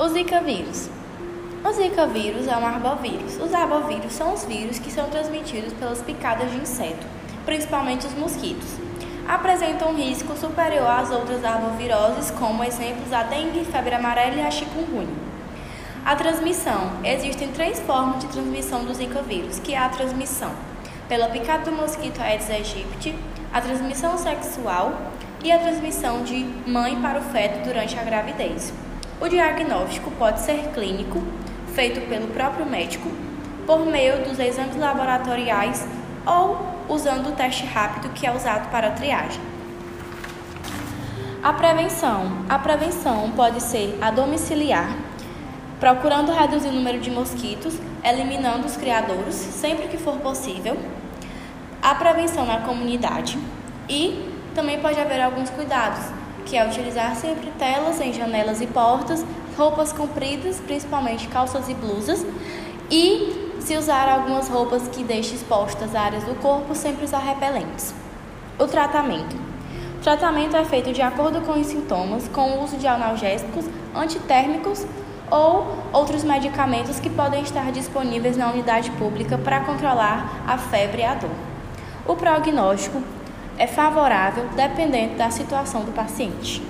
O Zika vírus. O Zika vírus é um arbovírus. Os arbovírus são os vírus que são transmitidos pelas picadas de inseto, principalmente os mosquitos. Apresentam um risco superior às outras arboviroses, como exemplos a dengue, febre amarela e a chikungunya. A transmissão. Existem três formas de transmissão do Zika vírus, que é a transmissão pela picada do mosquito Aedes aegypti, a transmissão sexual e a transmissão de mãe para o feto durante a gravidez. O diagnóstico pode ser clínico, feito pelo próprio médico, por meio dos exames laboratoriais ou usando o teste rápido que é usado para a triagem. A prevenção. A prevenção pode ser a domiciliar, procurando reduzir o número de mosquitos, eliminando os criadouros sempre que for possível. A prevenção na comunidade e também pode haver alguns cuidados, que é utilizar sempre telas em janelas e portas, roupas compridas, principalmente calças e blusas, e se usar algumas roupas que deixem expostas áreas do corpo, sempre usar repelentes. O tratamento. O tratamento é feito de acordo com os sintomas, com o uso de analgésicos, antitérmicos ou outros medicamentos que podem estar disponíveis na unidade pública para controlar a febre e a dor. O prognóstico é favorável dependendo da situação do paciente.